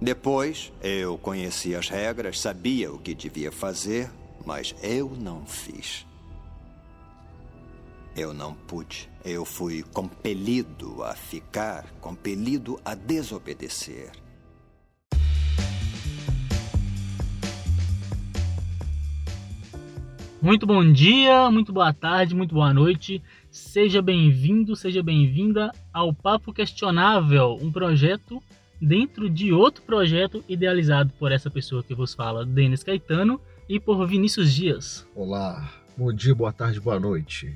Depois, eu conhecia as regras, sabia o que devia fazer, mas eu não fiz. Eu não pude. Eu fui compelido a ficar, compelido a desobedecer. Muito bom dia, muito boa tarde, muito boa noite. Seja bem-vindo, seja bem-vinda ao Papo Questionável, um projeto dentro de outro projeto idealizado por essa pessoa que vos fala, Denis Caetano, e por Vinícius Dias. Olá, bom dia, boa tarde, boa noite.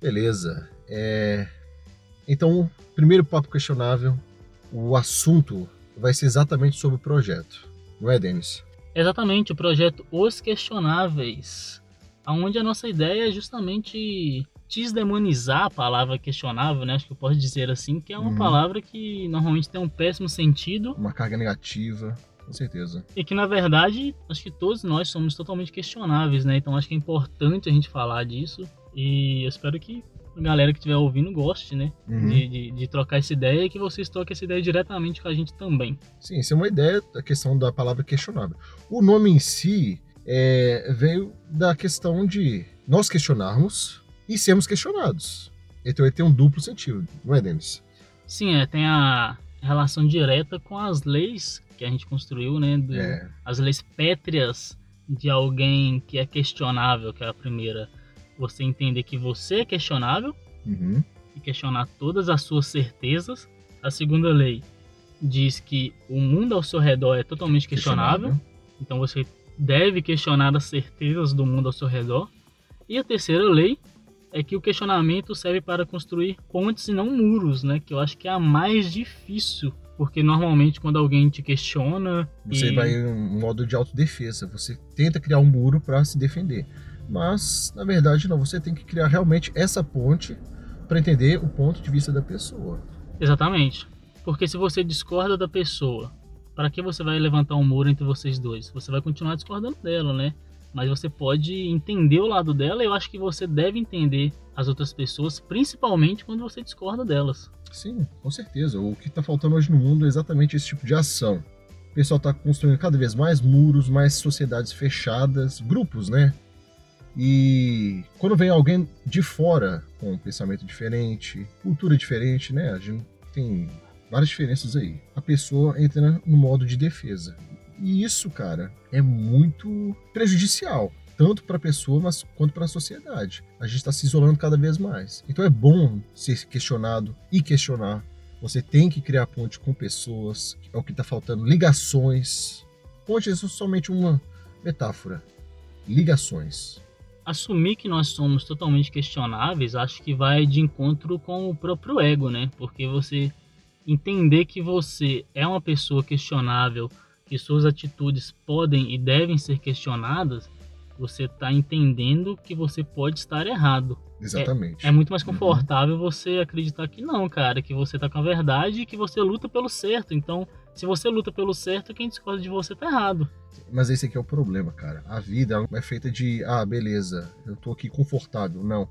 Beleza. É... Então, primeiro papo questionável, o assunto vai ser exatamente sobre o projeto, não é, Denis? Exatamente, o projeto Os Questionáveis, onde a nossa ideia é justamente desdemonizar a palavra questionável, né? Acho que eu posso dizer assim, que é uma uhum. palavra que normalmente tem um péssimo sentido. Uma carga negativa, com certeza. E que na verdade, acho que todos nós somos totalmente questionáveis, né? Então acho que é importante a gente falar disso. E eu espero que a galera que estiver ouvindo goste, né? Uhum. De, de, de, trocar essa ideia e que vocês troquem essa ideia diretamente com a gente também. Sim, isso é uma ideia da questão da palavra questionável. O nome em si é, veio da questão de nós questionarmos e sermos questionados. Então ele tem um duplo sentido, não é, Denis? Sim, é, tem a relação direta com as leis que a gente construiu, né? Do, é. As leis pétreas de alguém que é questionável, que é a primeira. Você entender que você é questionável uhum. e questionar todas as suas certezas. A segunda lei diz que o mundo ao seu redor é totalmente questionável. questionável. Então você deve questionar as certezas do mundo ao seu redor. E a terceira lei é que o questionamento serve para construir pontes e não muros, né? Que eu acho que é a mais difícil. Porque normalmente quando alguém te questiona. Você e... vai em um modo de autodefesa. Você tenta criar um muro para se defender. Mas, na verdade, não. Você tem que criar realmente essa ponte para entender o ponto de vista da pessoa. Exatamente. Porque se você discorda da pessoa, para que você vai levantar um muro entre vocês dois? Você vai continuar discordando dela, né? Mas você pode entender o lado dela. E eu acho que você deve entender as outras pessoas, principalmente quando você discorda delas. Sim, com certeza. O que está faltando hoje no mundo é exatamente esse tipo de ação. O pessoal está construindo cada vez mais muros, mais sociedades fechadas, grupos, né? E quando vem alguém de fora com um pensamento diferente, cultura diferente, né? A gente tem várias diferenças aí. A pessoa entra no modo de defesa. E isso, cara, é muito prejudicial, tanto para a pessoa mas, quanto para a sociedade. A gente está se isolando cada vez mais. Então é bom ser questionado e questionar. Você tem que criar ponte com pessoas, é o que está faltando. Ligações. Ponte é somente uma metáfora. Ligações. Assumir que nós somos totalmente questionáveis, acho que vai de encontro com o próprio ego, né? Porque você entender que você é uma pessoa questionável, que suas atitudes podem e devem ser questionadas, você está entendendo que você pode estar errado. Exatamente. É, é muito mais confortável uhum. você acreditar que não, cara, que você está com a verdade e que você luta pelo certo. Então, se você luta pelo certo, quem discorda de você está errado. Mas esse aqui é o problema, cara. A vida é feita de, ah, beleza, eu tô aqui confortável. Não.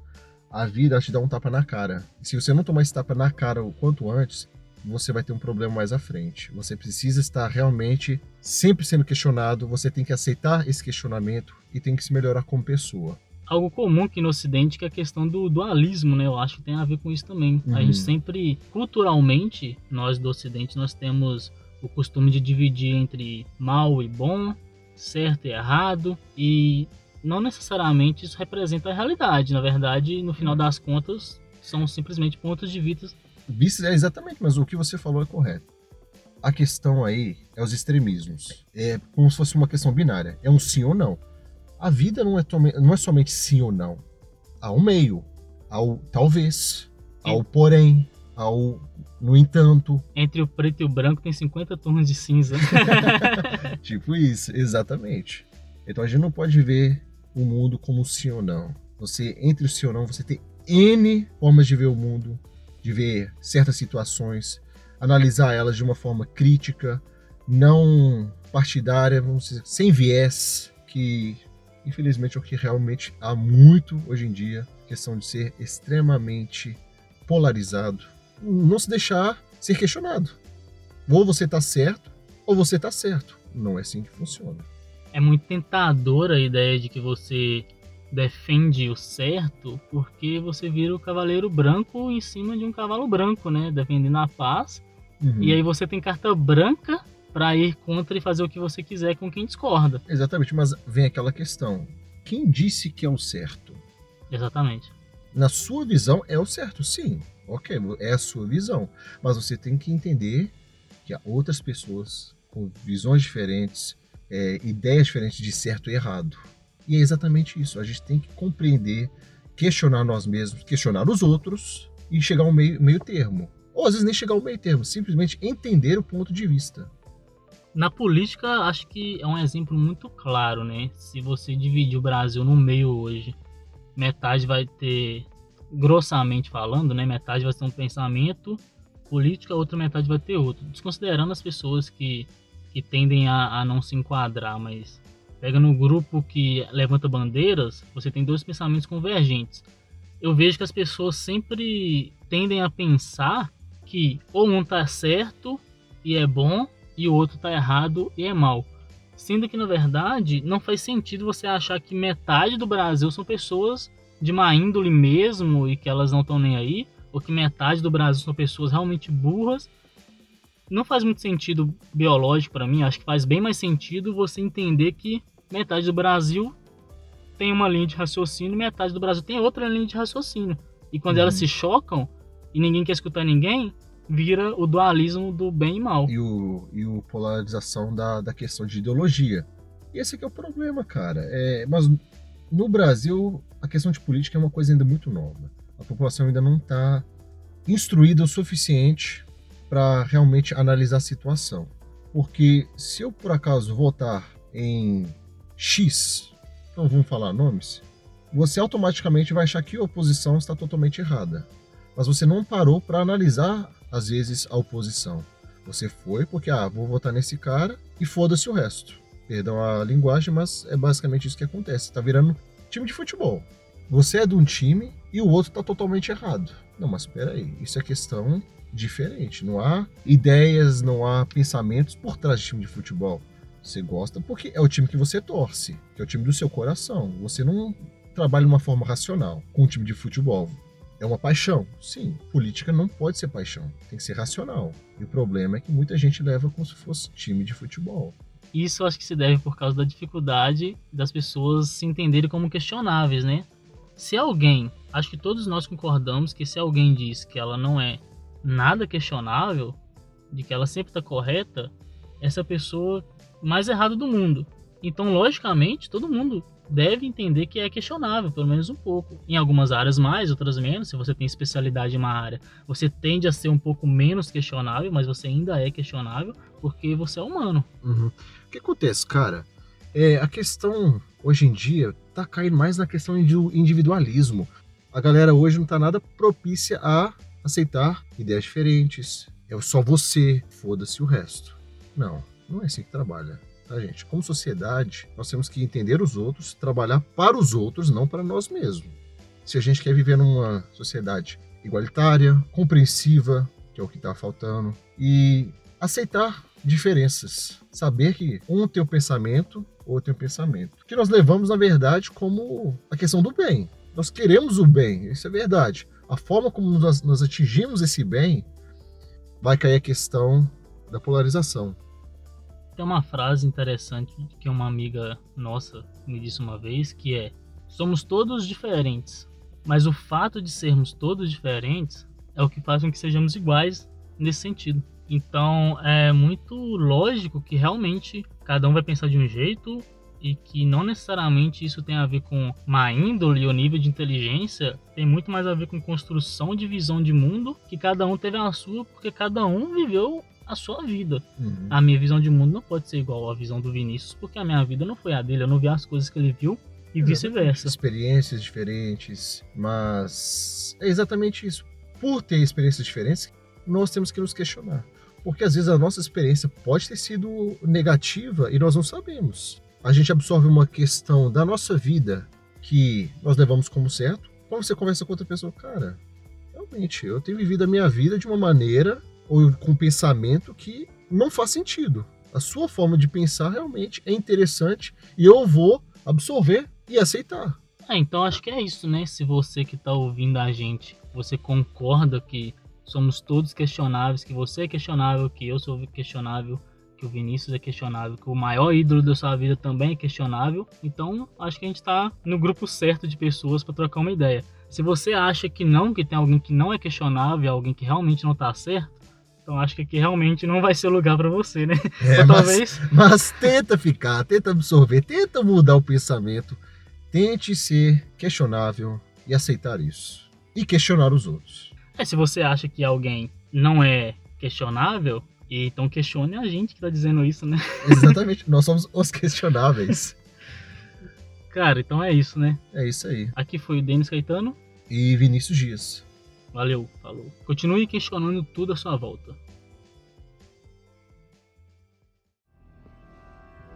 A vida te dá um tapa na cara. Se você não tomar esse tapa na cara o quanto antes, você vai ter um problema mais à frente. Você precisa estar realmente sempre sendo questionado, você tem que aceitar esse questionamento e tem que se melhorar como pessoa. Algo comum aqui no Ocidente que é a questão do dualismo, né? Eu acho que tem a ver com isso também. Uhum. A gente sempre, culturalmente, nós do Ocidente, nós temos o costume de dividir entre mal e bom, certo e errado, e não necessariamente isso representa a realidade. Na verdade, no final das contas, são simplesmente pontos de vista Vice é exatamente, mas o que você falou é correto. A questão aí é os extremismos. É como se fosse uma questão binária. É um sim ou não. A vida não é, não é somente sim ou não. Há um meio. Há o talvez. Há o porém. Há o no entanto. Entre o preto e o branco tem 50 tons de cinza. tipo isso, exatamente. Então a gente não pode ver o mundo como sim ou não. Você, entre o sim ou não, você tem N formas de ver o mundo de ver certas situações, analisar elas de uma forma crítica, não partidária, vamos dizer, sem viés, que infelizmente é o que realmente há muito hoje em dia, questão de ser extremamente polarizado, não se deixar ser questionado. Ou você tá certo, ou você tá certo. Não é assim que funciona. É muito tentadora a ideia de que você defende o certo porque você vira o cavaleiro branco em cima de um cavalo branco, né? Defendendo a paz. Uhum. E aí você tem carta branca para ir contra e fazer o que você quiser com quem discorda. Exatamente, mas vem aquela questão: quem disse que é o certo? Exatamente. Na sua visão é o certo, sim. Ok, é a sua visão. Mas você tem que entender que há outras pessoas com visões diferentes, é, ideias diferentes de certo e errado. E é exatamente isso. A gente tem que compreender, questionar nós mesmos, questionar os outros e chegar ao meio, meio termo. Ou às vezes nem chegar ao meio termo, simplesmente entender o ponto de vista. Na política, acho que é um exemplo muito claro, né? Se você dividir o Brasil no meio hoje, metade vai ter, grossamente falando, né? Metade vai ter um pensamento político, a outra metade vai ter outro. Desconsiderando as pessoas que, que tendem a, a não se enquadrar, mas pega no grupo que levanta bandeiras, você tem dois pensamentos convergentes. Eu vejo que as pessoas sempre tendem a pensar que ou um tá certo e é bom, e o outro tá errado e é mal. Sendo que, na verdade, não faz sentido você achar que metade do Brasil são pessoas de má índole mesmo e que elas não estão nem aí, ou que metade do Brasil são pessoas realmente burras. Não faz muito sentido biológico para mim, acho que faz bem mais sentido você entender que metade do Brasil tem uma linha de raciocínio, metade do Brasil tem outra linha de raciocínio. E quando uhum. elas se chocam e ninguém quer escutar ninguém, vira o dualismo do bem e mal. E o, e o polarização da, da questão de ideologia. E esse aqui é o problema, cara. É, mas no Brasil, a questão de política é uma coisa ainda muito nova. A população ainda não está instruída o suficiente para realmente analisar a situação. Porque se eu por acaso votar em X, não vamos falar nomes, você automaticamente vai achar que a oposição está totalmente errada. Mas você não parou para analisar às vezes, a oposição. Você foi porque, ah, vou votar nesse cara e foda-se o resto. Perdão a linguagem, mas é basicamente isso que acontece. Tá virando time de futebol. Você é de um time e o outro tá totalmente errado. Não, mas espera aí, isso é questão diferente. Não há ideias, não há pensamentos por trás de time de futebol. Você gosta porque é o time que você torce, que é o time do seu coração. Você não trabalha de uma forma racional com um time de futebol. É uma paixão? Sim. Política não pode ser paixão, tem que ser racional. E o problema é que muita gente leva como se fosse time de futebol. Isso acho que se deve por causa da dificuldade das pessoas se entenderem como questionáveis, né? Se alguém, acho que todos nós concordamos que se alguém diz que ela não é nada questionável, de que ela sempre está correta, essa pessoa mais errada do mundo. Então, logicamente, todo mundo deve entender que é questionável, pelo menos um pouco. Em algumas áreas mais, outras menos. Se você tem especialidade em uma área, você tende a ser um pouco menos questionável, mas você ainda é questionável porque você é humano. Uhum. O que acontece, cara? É, a questão hoje em dia tá caindo mais na questão do individualismo. A galera hoje não tá nada propícia a aceitar ideias diferentes. É só você, foda-se o resto. Não, não é assim que trabalha tá, gente? Como sociedade, nós temos que entender os outros, trabalhar para os outros, não para nós mesmos. Se a gente quer viver numa sociedade igualitária, compreensiva, que é o que está faltando, e aceitar diferenças, saber que um tem um pensamento, outro tem um pensamento, que nós levamos na verdade como a questão do bem. Nós queremos o bem, isso é verdade. A forma como nós, nós atingimos esse bem vai cair a questão da polarização. Tem uma frase interessante que uma amiga nossa me disse uma vez, que é: somos todos diferentes, mas o fato de sermos todos diferentes é o que faz com que sejamos iguais nesse sentido. Então é muito lógico que realmente cada um vai pensar de um jeito e que não necessariamente isso tem a ver com má índole ou nível de inteligência, tem muito mais a ver com construção de visão de mundo, que cada um teve a sua, porque cada um viveu a sua vida. Uhum. A minha visão de mundo não pode ser igual à visão do Vinícius, porque a minha vida não foi a dele, eu não vi as coisas que ele viu e vice-versa. Experiências diferentes, mas é exatamente isso. Por ter experiências diferentes, nós temos que nos questionar. Porque às vezes a nossa experiência pode ter sido negativa e nós não sabemos. A gente absorve uma questão da nossa vida que nós levamos como certo. Quando você conversa com outra pessoa, cara, realmente, eu tenho vivido a minha vida de uma maneira ou com pensamento que não faz sentido. A sua forma de pensar realmente é interessante e eu vou absorver e aceitar. É, então acho que é isso, né? Se você que está ouvindo a gente, você concorda que somos todos questionáveis, que você é questionável, que eu sou questionável, que o Vinícius é questionável, que o maior ídolo da sua vida também é questionável, então acho que a gente está no grupo certo de pessoas para trocar uma ideia. Se você acha que não, que tem alguém que não é questionável, alguém que realmente não está certo, então acho que aqui realmente não vai ser lugar para você, né? É, mas, talvez... mas tenta ficar, tenta absorver, tenta mudar o pensamento, tente ser questionável e aceitar isso. E questionar os outros. É, se você acha que alguém não é questionável, então questione a gente que tá dizendo isso, né? Exatamente, nós somos os questionáveis. Cara, então é isso, né? É isso aí. Aqui foi o Denis Caetano. E Vinícius Dias. Valeu, falou. Continue questionando tudo à sua volta.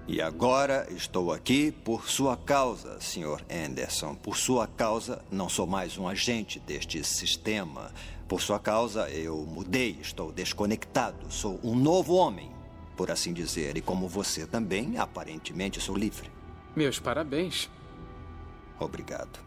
E agora estou aqui por sua causa, Sr. Anderson. Por sua causa, não sou mais um agente deste sistema. Por sua causa, eu mudei, estou desconectado, sou um novo homem, por assim dizer. E como você também, aparentemente sou livre. Meus parabéns. Obrigado.